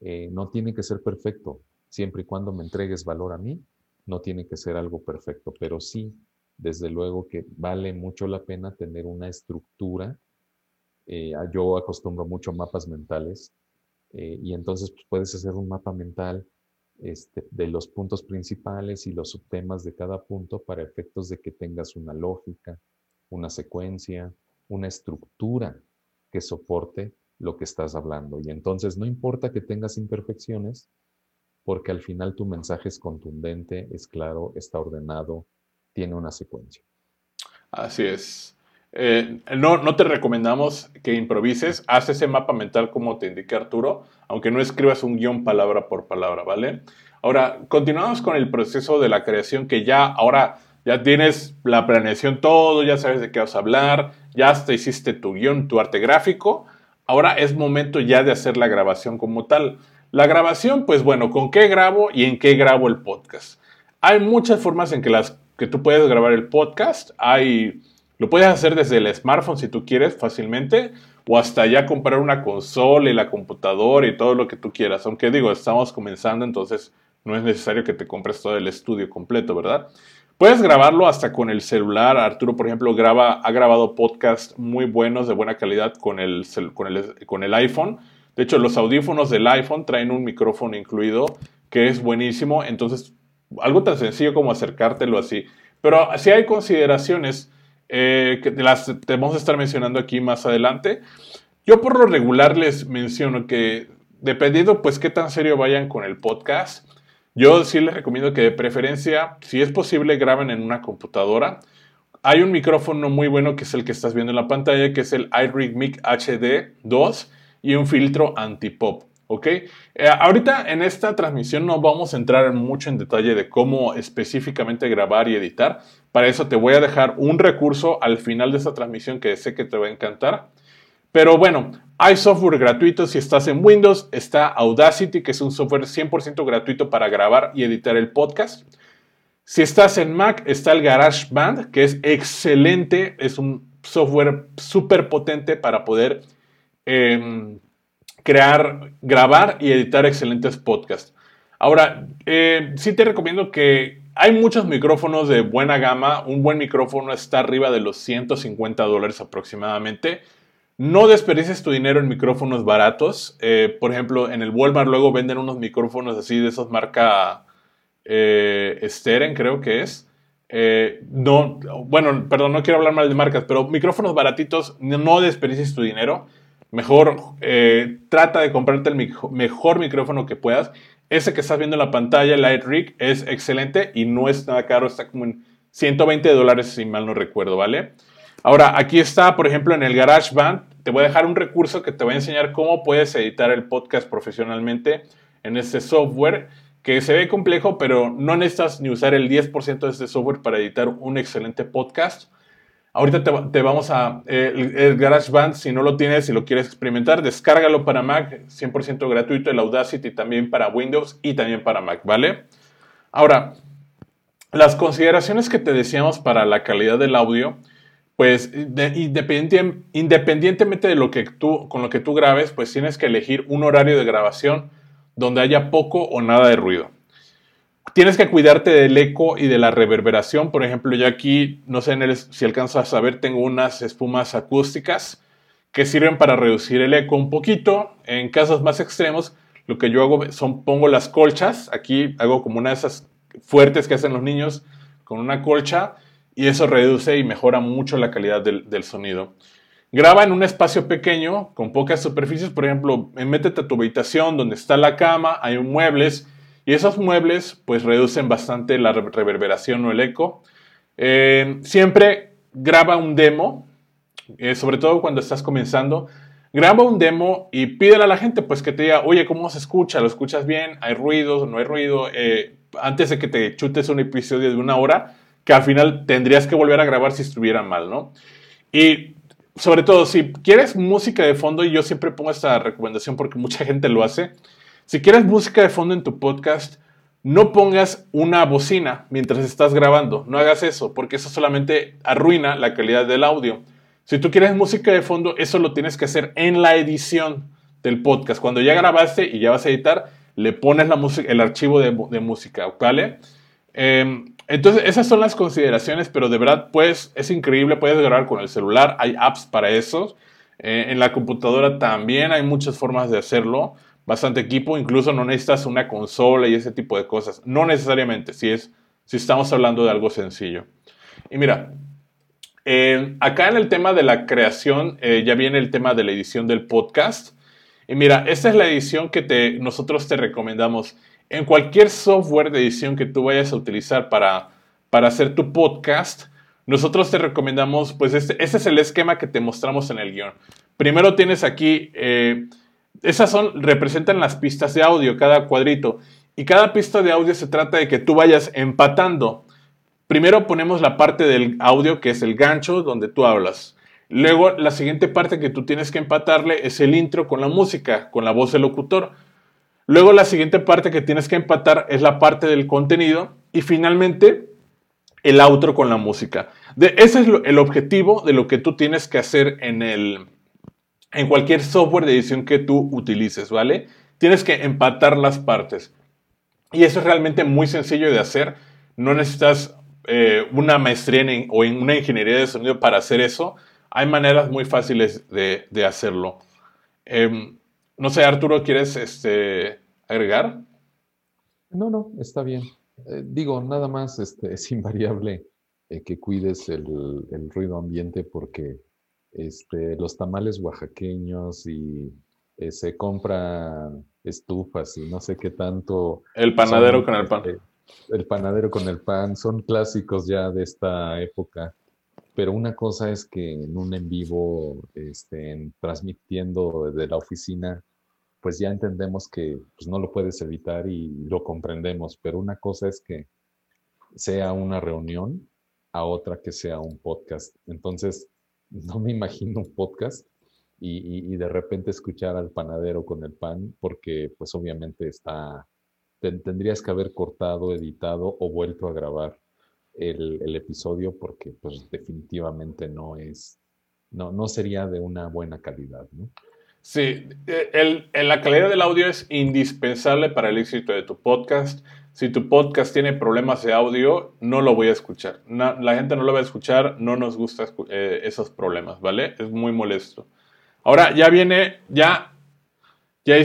Eh, no tiene que ser perfecto, siempre y cuando me entregues valor a mí, no tiene que ser algo perfecto, pero sí, desde luego que vale mucho la pena tener una estructura. Eh, yo acostumbro mucho mapas mentales eh, y entonces pues, puedes hacer un mapa mental este, de los puntos principales y los subtemas de cada punto para efectos de que tengas una lógica, una secuencia, una estructura que soporte lo que estás hablando. Y entonces no importa que tengas imperfecciones, porque al final tu mensaje es contundente, es claro, está ordenado, tiene una secuencia. Así es. Eh, no, no te recomendamos que improvises, haz ese mapa mental como te indiqué Arturo, aunque no escribas un guion palabra por palabra, ¿vale? Ahora, continuamos con el proceso de la creación que ya ahora ya tienes la planeación todo, ya sabes de qué vas a hablar, ya hasta hiciste tu guion, tu arte gráfico, ahora es momento ya de hacer la grabación como tal. La grabación, pues bueno, ¿con qué grabo y en qué grabo el podcast? Hay muchas formas en que, las, que tú puedes grabar el podcast, hay lo puedes hacer desde el smartphone si tú quieres fácilmente o hasta ya comprar una consola y la computadora y todo lo que tú quieras. Aunque digo, estamos comenzando, entonces no es necesario que te compres todo el estudio completo, ¿verdad? Puedes grabarlo hasta con el celular. Arturo, por ejemplo, graba, ha grabado podcasts muy buenos, de buena calidad con el, con, el, con el iPhone. De hecho, los audífonos del iPhone traen un micrófono incluido que es buenísimo. Entonces, algo tan sencillo como acercártelo así. Pero si hay consideraciones eh, que las te estar mencionando aquí más adelante. Yo por lo regular les menciono que dependiendo pues qué tan serio vayan con el podcast, yo sí les recomiendo que de preferencia, si es posible, graben en una computadora. Hay un micrófono muy bueno que es el que estás viendo en la pantalla, que es el iRig Mic HD 2 y un filtro anti-pop. ¿ok? Eh, ahorita en esta transmisión no vamos a entrar mucho en detalle de cómo específicamente grabar y editar. Para eso te voy a dejar un recurso al final de esta transmisión que sé que te va a encantar. Pero bueno, hay software gratuito si estás en Windows. Está Audacity, que es un software 100% gratuito para grabar y editar el podcast. Si estás en Mac, está el GarageBand, que es excelente. Es un software súper potente para poder... Em, crear, grabar y editar excelentes podcasts. Ahora, eh, sí te recomiendo que hay muchos micrófonos de buena gama. Un buen micrófono está arriba de los 150 dólares aproximadamente. No desperdices tu dinero en micrófonos baratos. Eh, por ejemplo, en el Walmart luego venden unos micrófonos así de esos marca eh, Steren, creo que es. Eh, no, bueno, perdón, no quiero hablar mal de marcas, pero micrófonos baratitos, no desperdices tu dinero. Mejor eh, trata de comprarte el mejor micrófono que puedas. Ese que estás viendo en la pantalla, el Rig, es excelente y no es nada caro, está como en 120 dólares si mal no recuerdo, ¿vale? Ahora, aquí está, por ejemplo, en el GarageBand, te voy a dejar un recurso que te va a enseñar cómo puedes editar el podcast profesionalmente en este software que se ve complejo, pero no necesitas ni usar el 10% de este software para editar un excelente podcast. Ahorita te, vamos a... el, GarageBand, si no lo tienes, si lo quieres experimentar, descárgalo para Mac, 100% gratuito, el Audacity también para Windows y también para Mac, ¿vale? Ahora, las consideraciones que te decíamos para la calidad del audio, pues independientemente de lo que tú, con lo que tú grabes, pues tienes que elegir un horario de grabación donde haya poco o nada de ruido. Tienes que cuidarte del eco y de la reverberación. Por ejemplo, yo aquí, no sé si alcanzas a ver, tengo unas espumas acústicas que sirven para reducir el eco un poquito. En casos más extremos, lo que yo hago son pongo las colchas. Aquí hago como una de esas fuertes que hacen los niños con una colcha y eso reduce y mejora mucho la calidad del, del sonido. Graba en un espacio pequeño, con pocas superficies. Por ejemplo, métete a tu habitación donde está la cama, hay muebles y esos muebles pues reducen bastante la reverberación o el eco. Eh, siempre graba un demo, eh, sobre todo cuando estás comenzando. Graba un demo y pídele a la gente pues que te diga, oye, ¿cómo se escucha? ¿Lo escuchas bien? ¿Hay ruido? ¿No hay ruido? Eh, antes de que te chutes un episodio de una hora, que al final tendrías que volver a grabar si estuviera mal, ¿no? Y sobre todo, si quieres música de fondo, y yo siempre pongo esta recomendación porque mucha gente lo hace, si quieres música de fondo en tu podcast, no pongas una bocina mientras estás grabando, no hagas eso, porque eso solamente arruina la calidad del audio. Si tú quieres música de fondo, eso lo tienes que hacer en la edición del podcast. Cuando ya grabaste y ya vas a editar, le pones la el archivo de, música, ¿vale? Em, entonces, esas son las consideraciones, pero de verdad, pues, es increíble, puedes grabar con el celular, hay apps para eso. Eh, en la computadora también hay muchas formas de hacerlo, bastante equipo, incluso no necesitas una consola y ese tipo de cosas. No necesariamente, si, es, si estamos hablando de algo sencillo. Y mira, eh, acá en el tema de la creación, eh, ya viene el tema de la edición del podcast. Y mira, esta es la edición que te, nosotros te recomendamos en cualquier software de edición que tú vayas a utilizar para, para hacer tu podcast, nosotros te recomendamos, pues este, este es el esquema que te mostramos en el guion. Primero tienes aquí, eh, esas son, representan las pistas de audio, cada cuadrito. Y cada pista de audio se trata de que tú vayas empatando. Primero ponemos la parte del audio que es el gancho donde tú hablas. Luego la siguiente parte que tú tienes que empatarle es el intro con la música, con la voz del locutor. Luego la siguiente parte que tienes que empatar es la parte del contenido y finalmente el outro con la música. De, ese es el objetivo de lo que tú tienes que hacer en, el, en cualquier software de edición que tú utilices, ¿vale? Tienes que empatar las partes. Y eso es realmente muy sencillo de hacer. No necesitas eh, una maestría o en una ingeniería de sonido para hacer eso. Hay maneras muy fáciles de, hacerlo. Em, no sé, Arturo, ¿quieres este, agregar? No, no, está bien. Eh, digo, nada más este, es invariable eh, que cuides el, ruido ambiente porque este, los tamales oaxaqueños y eh, se compran estufas y no sé qué tanto. El panadero con el pan. Este, el panadero con el pan son clásicos ya de esta época pero una cosa es que en un en vivo, este, transmitiendo desde la oficina, pues ya entendemos que pues, no lo puedes evitar y lo comprendemos, pero una cosa es que sea una reunión a otra que sea un podcast. Entonces, no me imagino un podcast y, de repente escuchar al panadero con el pan, porque pues obviamente está, tendrías que haber cortado, editado o vuelto a grabar el, episodio porque pues definitivamente no es, no, no sería de una buena calidad, ¿no? Sí, el, la calidad del audio es indispensable para el éxito de tu podcast. Si tu podcast tiene problemas de audio, no lo voy a escuchar. la gente no lo va a escuchar, no nos gustan eh, esos problemas, ¿vale? Es muy molesto. Ahora ya viene, ya, ya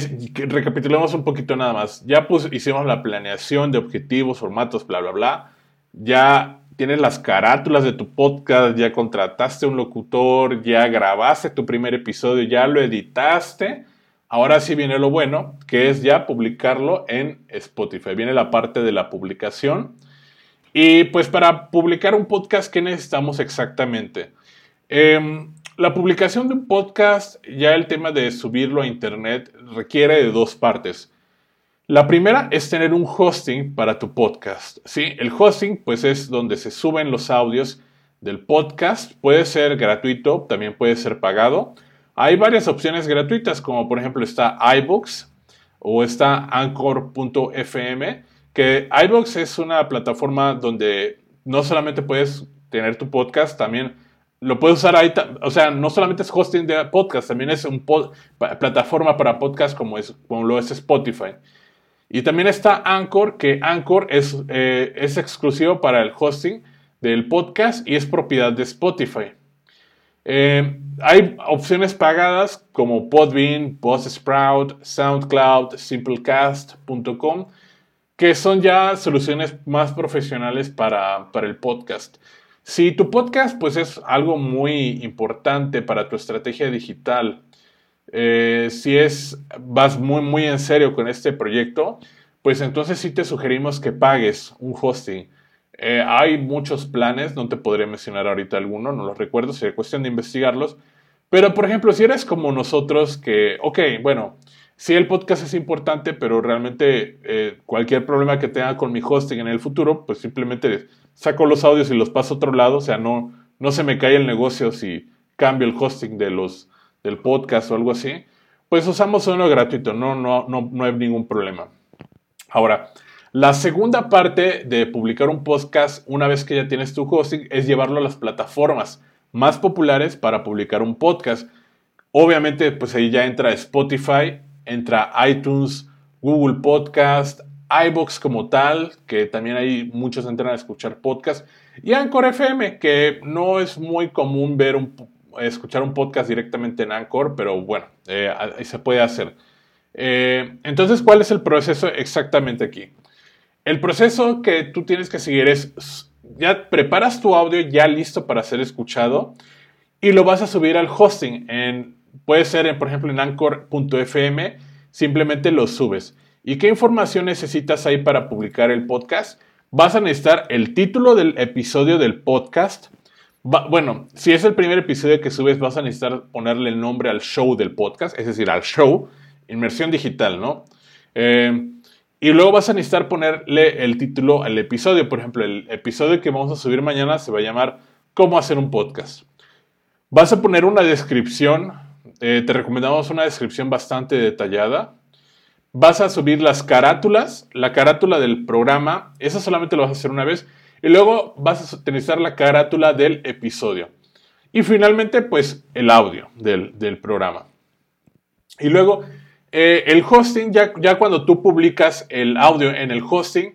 recapitulemos un poquito nada más. Ya hicimos la planeación de objetivos, formatos, bla, bla, bla ya tienes las carátulas de tu podcast, ya contrataste un locutor, ya grabaste tu primer episodio, ya lo editaste. Ahora sí viene lo bueno, que es ya publicarlo en Spotify. Viene la parte de la publicación. Y pues para publicar un podcast, ¿qué necesitamos exactamente? Em, la publicación de un podcast, ya el tema de subirlo a Internet requiere de dos partes. La primera es tener un hosting para tu podcast. ¿sí? El hosting pues es donde se suben los audios del podcast. Puede ser gratuito, también puede ser pagado. Hay varias opciones gratuitas como por ejemplo está iBooks o está anchor.fm, que iBooks es una plataforma donde no solamente puedes tener tu podcast, también lo puedes usar ahí, o sea, no solamente es hosting de podcast, también es una plataforma para podcast como, es, como lo es Spotify. Y también está Anchor, que Anchor es, eh, es exclusivo para el hosting del podcast y es propiedad de Spotify. Eh, hay opciones pagadas como Podbean, Buzzsprout, SoundCloud, Simplecast.com, que son ya soluciones más profesionales para, para, el podcast. Si tu podcast pues es algo muy importante para tu estrategia digital, eh, si es, vas muy, muy en serio con este proyecto, pues entonces sí te sugerimos que pagues un hosting. Eh, hay muchos planes, no te podría mencionar ahorita alguno, no los recuerdo, sería cuestión de investigarlos. Pero, por ejemplo, si eres como nosotros que, ok, bueno, sí el podcast es importante, pero realmente eh, cualquier problema que tenga con mi hosting en el futuro, pues simplemente saco los audios y los paso a otro lado, o sea, no, no se me cae el negocio si cambio el hosting de los, del podcast o algo así, pues usamos uno gratuito, no, no, no, no hay ningún problema. Ahora, la segunda parte de publicar un podcast una vez que ya tienes tu hosting es llevarlo a las plataformas más populares para publicar un podcast. Obviamente, pues ahí ya entra Spotify, entra iTunes, Google Podcast, iBox como tal, que también hay muchos entran a escuchar podcast, y Anchor FM, que no es muy común ver un, escuchar un podcast directamente en Anchor, pero bueno, eh, se puede hacer. Eh, entonces, ¿cuál es el proceso exactamente aquí? El proceso que tú tienes que seguir es, ya preparas tu audio ya listo para ser escuchado y lo vas a subir al hosting. Puede ser, por ejemplo, en anchor.fm, simplemente lo subes. ¿Y qué información necesitas ahí para publicar el podcast? Vas a necesitar el título del episodio del podcast. Bueno, si es el primer episodio que subes, vas a necesitar ponerle el nombre al show del podcast, es decir, al show, inmersión digital, ¿no? Eh, y luego vas a necesitar ponerle el título al episodio. Por ejemplo, el episodio que vamos a subir mañana se va a llamar ¿Cómo hacer un podcast? Vas a poner una descripción. Eh, te recomendamos una descripción bastante detallada. Vas a subir las carátulas, la carátula del programa. Esa solamente lo vas a hacer una vez. Y luego vas a utilizar la carátula del episodio. Y finalmente, pues el audio del, del programa. Y luego eh, el hosting, ya, ya, cuando tú publicas el audio en el hosting,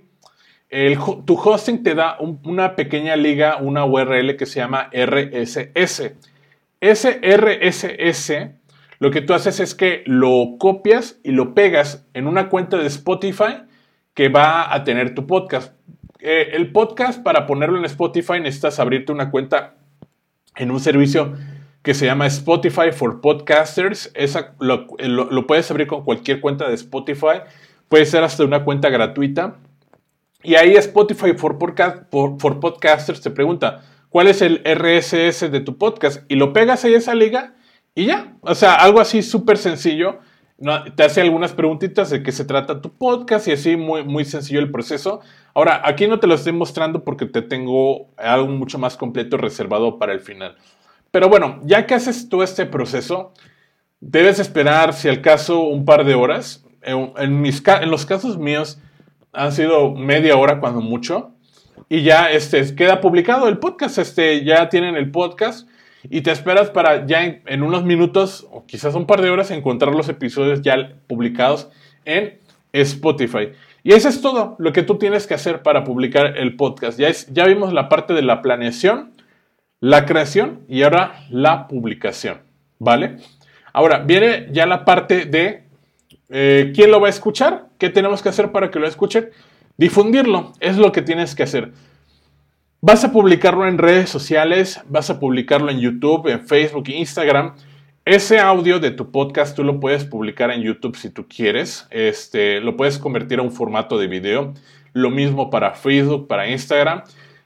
tu hosting te da una pequeña liga, una URL que se llama RSS. Ese RSS, lo que tú haces es que lo copias y lo pegas en una cuenta de Spotify que va a tener tu podcast. Eh, el podcast, para ponerlo en Spotify, necesitas abrirte una cuenta en un servicio que se llama Spotify for Podcasters. Esa lo, puedes abrir con cualquier cuenta de Spotify. Puede ser hasta una cuenta gratuita. Y ahí Spotify for, for, Podcasters te pregunta, ¿cuál es el RSS de tu podcast? Y lo pegas ahí esa liga y ya. O sea, algo así súper sencillo. Te hace algunas preguntitas de qué se trata tu podcast y así muy, muy sencillo el proceso. Ahora, aquí no te lo estoy mostrando porque te tengo algo mucho más completo reservado para el final. Pero bueno, ya que haces todo este proceso, debes esperar, si al caso, un par de horas. En, mis, en los casos míos han sido media hora cuando mucho. Y ya este, queda publicado el podcast. Este, ya tienen el podcast. Y te esperas para ya en, unos minutos o quizás un par de horas encontrar los episodios ya publicados en Spotify. Y eso es todo lo que tú tienes que hacer para publicar el podcast. Ya, es, ya vimos la parte de la planeación la creación y ahora la publicación, ¿vale? Ahora, viene ya la parte de eh, quién lo va a escuchar, qué tenemos que hacer para que lo escuchen. Difundirlo es lo que tienes que hacer. Vas a publicarlo en redes sociales, vas a publicarlo en YouTube, en Facebook, Instagram. Ese audio de tu podcast tú lo puedes publicar en YouTube si tú quieres. Este, lo puedes convertir a un formato de video. Lo mismo para Facebook, para Instagram.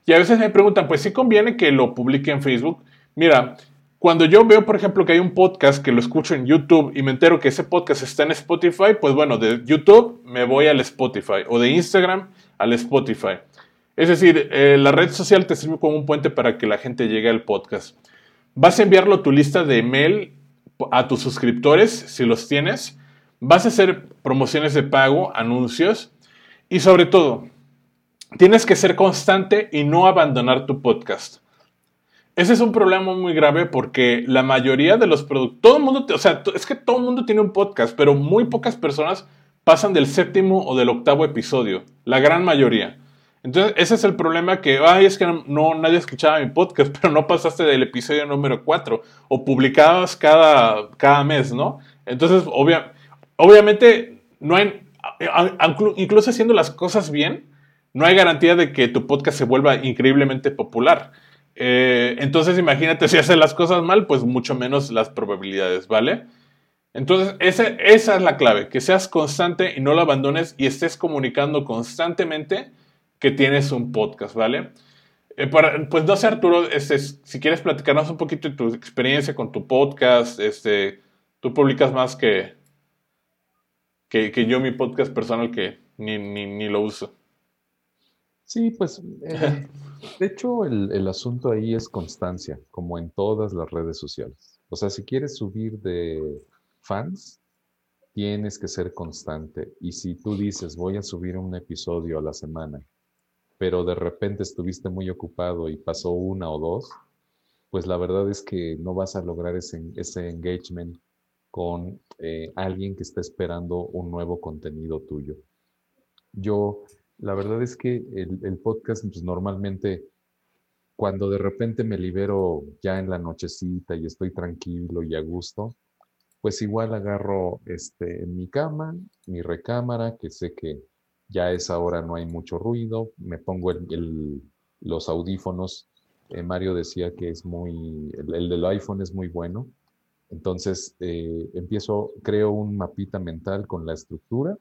Y a veces me preguntan, pues sí conviene que lo publique en Facebook. Mira, cuando yo veo, por ejemplo, que hay un podcast que lo escucho en YouTube y me entero que ese podcast está en Spotify, pues bueno, de YouTube me voy al Spotify o de Instagram al Spotify. Es decir, eh, la red social te sirve como un puente para que la gente llegue al podcast. Vas a enviarlo a tu lista de email a tus suscriptores, si los tienes. Vas a hacer promociones de pago, anuncios y sobre todo, Tienes que ser constante y no abandonar tu podcast. Ese es un problema muy grave porque la mayoría de los productos, todo el mundo, o sea, es que todo el mundo tiene un podcast, pero muy pocas personas pasan del séptimo o del octavo episodio, la gran mayoría. Entonces, ese es el problema que, ay, es que no, nadie escuchaba mi podcast, pero no pasaste del episodio número 4 o publicabas cada, cada mes, ¿no? Entonces, obviamente, no hay, incluso haciendo las cosas bien, no hay garantía de que tu podcast se vuelva increíblemente popular. Eh, entonces imagínate si haces las cosas mal, pues mucho menos las probabilidades, ¿vale? Entonces esa, esa es la clave, que seas constante y no lo abandones y estés comunicando constantemente que tienes un podcast, ¿vale? Eh, pues no sé, Arturo, este, si quieres platicarnos un poquito de tu experiencia con tu podcast, este, tú publicas más que, que, yo mi podcast personal que ni, ni, lo uso. Sí, pues eh, de hecho el, el, asunto ahí es constancia, como en todas las redes sociales. O sea, si quieres subir de fans, tienes que ser constante. Y si tú dices, voy a subir un episodio a la semana pero de repente estuviste muy ocupado y pasó una o dos, pues la verdad es que no vas a lograr ese, ese engagement con eh, alguien que está esperando un nuevo contenido tuyo. Yo, la verdad es que el, podcast, pues normalmente cuando de repente me libero ya en la nochecita y estoy tranquilo y a gusto, pues igual agarro este, en mi cama, mi recámara, que sé que ya a esa hora no hay mucho ruido, me pongo los audífonos. Eh, Mario decía que es muy, el, del iPhone es muy bueno. Entonces eh, empiezo, creo un mapita mental con la estructura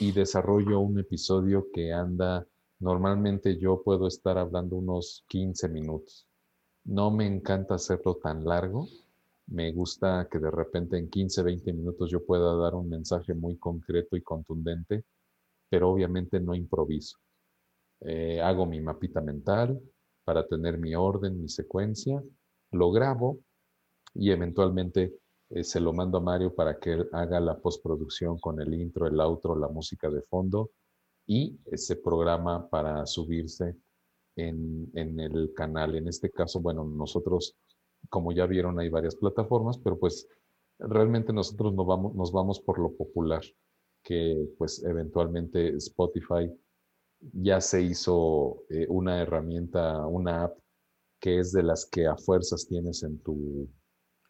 y desarrollo un episodio que anda, normalmente yo puedo estar hablando unos 15 minutos. No me encanta hacerlo tan largo. Me gusta que de repente en 15, 20 minutos yo pueda dar un mensaje muy concreto y contundente pero obviamente no improviso. Eh, hago mi mapita mental para tener mi orden, mi secuencia, lo grabo y eventualmente eh, se lo mando a Mario para que él haga la postproducción con el intro, el outro, la música de fondo y ese programa para subirse en, el canal. En este caso, bueno, nosotros, como ya vieron, hay varias plataformas, pero pues realmente nosotros nos vamos, nos vamos por lo popular que pues eventualmente Spotify ya se hizo eh, una herramienta, una app que es de las que a fuerzas tienes en tu,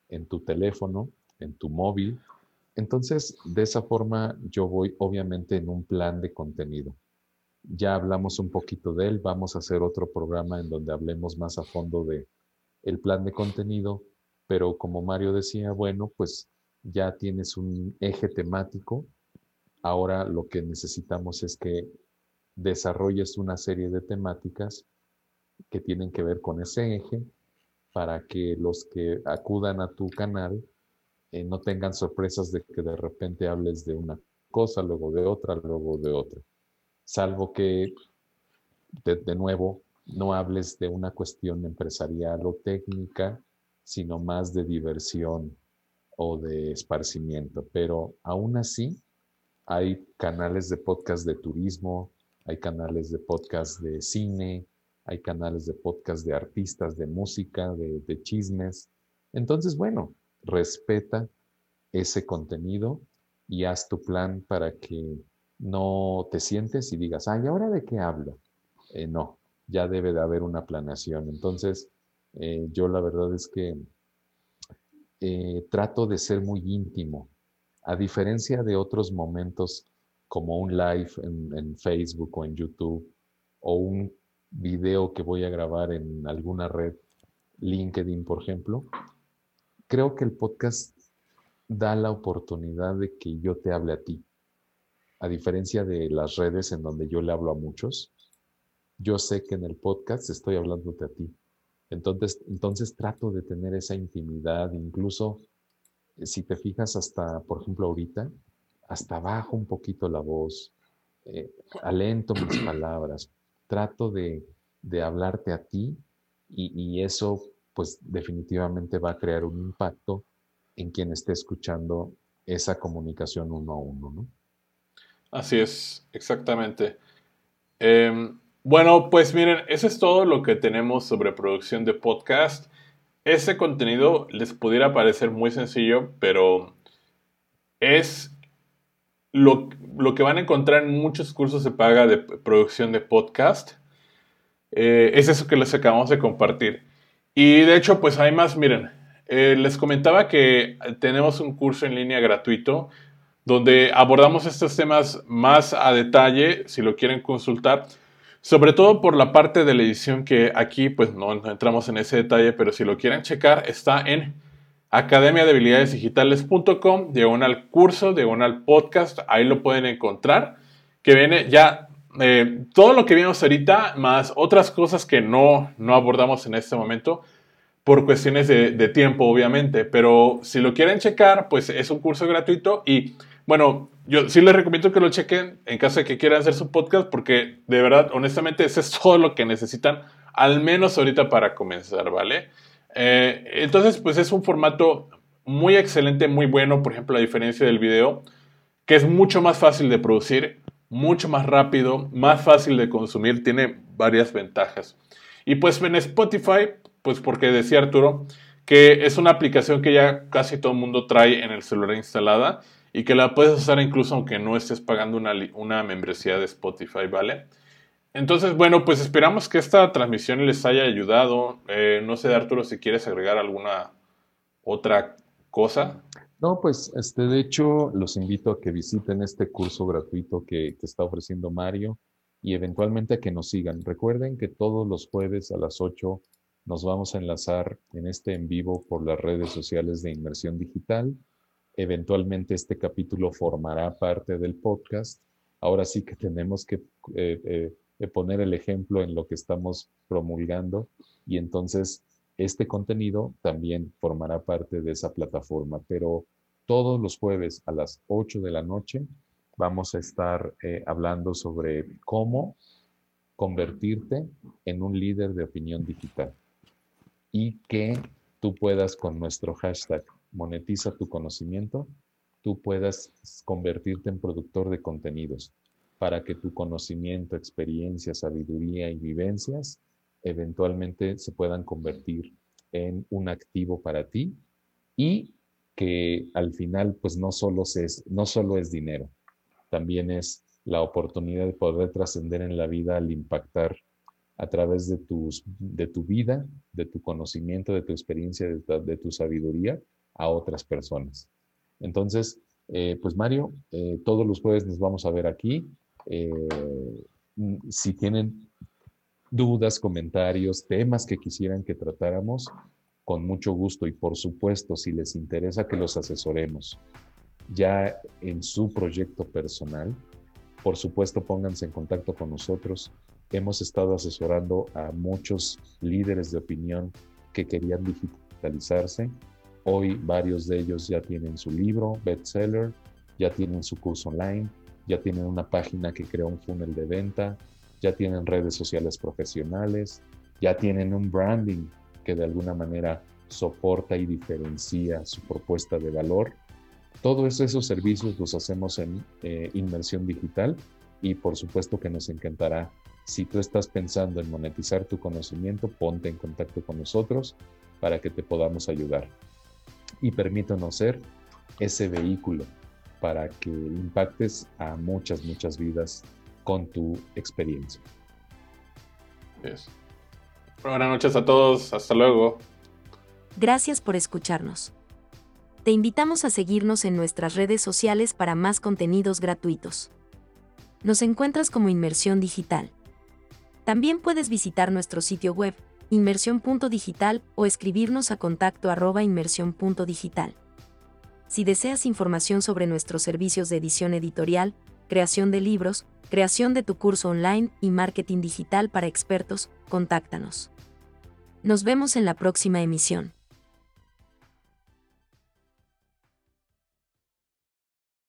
en tu teléfono, en tu móvil. Entonces, de esa forma yo voy obviamente en un plan de contenido. Ya hablamos un poquito de él, vamos a hacer otro programa en donde hablemos más a fondo de el plan de contenido, pero como Mario decía, bueno, pues ya tienes un eje temático Ahora lo que necesitamos es que desarrolles una serie de temáticas que tienen que ver con ese eje para que los que acudan a tu canal eh, no tengan sorpresas de que de repente hables de una cosa, luego de otra, luego de otra. Salvo que, de, de nuevo, no hables de una cuestión empresarial o técnica, sino más de diversión o de esparcimiento. Pero aún así, hay canales de podcast de turismo, hay canales de podcast de cine, hay canales de podcast de artistas, de música, de, chismes. Entonces, bueno, respeta ese contenido y haz tu plan para que no te sientes y digas, ay, ¿ahora de qué hablo? Eh, no, ya debe de haber una planeación. Entonces, eh, yo la verdad es que eh, trato de ser muy íntimo a diferencia de otros momentos como un live en, Facebook o en YouTube o un video que voy a grabar en alguna red, LinkedIn por ejemplo, creo que el podcast da la oportunidad de que yo te hable a ti. A diferencia de las redes en donde yo le hablo a muchos, yo sé que en el podcast estoy hablándote a ti. Entonces, entonces trato de tener esa intimidad, incluso si te fijas hasta, por ejemplo, ahorita, hasta bajo un poquito la voz, eh, alento mis palabras, trato de, hablarte a ti y, eso pues definitivamente va a crear un impacto en quien esté escuchando esa comunicación uno a uno, ¿no? Así es, exactamente. Em, bueno, pues miren, eso es todo lo que tenemos sobre producción de podcast. Ese contenido les pudiera parecer muy sencillo, pero es lo, que van a encontrar en muchos cursos de paga de producción de podcast. Eh, es eso que les acabamos de compartir. Y de hecho, pues hay más, miren, eh, les comentaba que tenemos un curso en línea gratuito donde abordamos estos temas más a detalle, si lo quieren consultar. Sobre todo por la parte de la edición que aquí pues no, entramos en ese detalle, pero si lo quieren checar está en academiadehabilidadesdigitales.com, diagonal curso, diagonal podcast, ahí lo pueden encontrar, que viene ya eh, todo lo que vimos ahorita, más otras cosas que no, no abordamos en este momento, por cuestiones de, de, tiempo, obviamente. Pero si lo quieren checar, pues es un curso gratuito y bueno, yo sí les recomiendo que lo chequen en caso de que quieran hacer su podcast, porque de verdad, honestamente, eso es todo lo que necesitan, al menos ahorita para comenzar, ¿vale? Eh, entonces, pues es un formato muy excelente, muy bueno, por ejemplo, a diferencia del video, que es mucho más fácil de producir, mucho más rápido, más fácil de consumir, tiene varias ventajas. Y pues en Spotify, pues porque decía Arturo, que es una aplicación que ya casi todo el mundo trae en el celular instalada y que la puedes usar incluso aunque no estés pagando una, una membresía de Spotify, ¿vale? Entonces, bueno, pues esperamos que esta transmisión les haya ayudado. Eh, no sé, Arturo, si quieres agregar alguna otra cosa. No, pues este, de hecho, los invito a que visiten este curso gratuito que, que está ofreciendo Mario y eventualmente a que nos sigan. Recuerden que todos los jueves a las 8 nos vamos a enlazar en este en vivo por las redes sociales de Inmersión Digital Eventualmente este capítulo formará parte del podcast. Ahora sí que tenemos que eh, eh, poner el ejemplo en lo que estamos promulgando y entonces este contenido también formará parte de esa plataforma. Pero todos los jueves a las 8 de la noche vamos a estar eh, hablando sobre cómo convertirte en un líder de opinión digital y que tú puedas con nuestro hashtag monetiza tu conocimiento, tú puedas convertirte en productor de contenidos para que tu conocimiento, experiencia, sabiduría y vivencias eventualmente se puedan convertir en un activo para ti y que al final pues no solo, es, no solo es dinero, también es la oportunidad de poder trascender en la vida al impactar a través de, tus, de tu vida, de tu conocimiento, de tu experiencia, de tu sabiduría, a otras personas. Entonces, eh, pues Mario, eh, todos los jueves nos vamos a ver aquí. Eh, si tienen dudas, comentarios, temas que quisieran que tratáramos, con mucho gusto y por supuesto, si les interesa que los asesoremos ya en su proyecto personal, por supuesto pónganse en contacto con nosotros. Hemos estado asesorando a muchos líderes de opinión que querían digitalizarse Hoy varios de ellos ya tienen su libro, bestseller, ya tienen su curso online, ya tienen una página que crea un funnel de venta, ya tienen redes sociales profesionales, ya tienen un branding que de alguna manera soporta y diferencia su propuesta de valor. Todos esos servicios los hacemos en eh, inmersión digital y por supuesto que nos encantará. Si tú estás pensando en monetizar tu conocimiento, ponte en contacto con nosotros para que te podamos ayudar y permítanos ser ese vehículo para que impactes a muchas, muchas vidas con tu experiencia. Buenas noches a todos, hasta luego. Gracias por escucharnos. Te invitamos a seguirnos en nuestras redes sociales para más contenidos gratuitos. Nos encuentras como Inmersión Digital. También puedes visitar nuestro sitio web inmersión.digital o escribirnos a contacto arroba inmersión.digital. Si deseas información sobre nuestros servicios de edición editorial, creación de libros, creación de tu curso online y marketing digital para expertos, contáctanos. Nos vemos en la próxima emisión.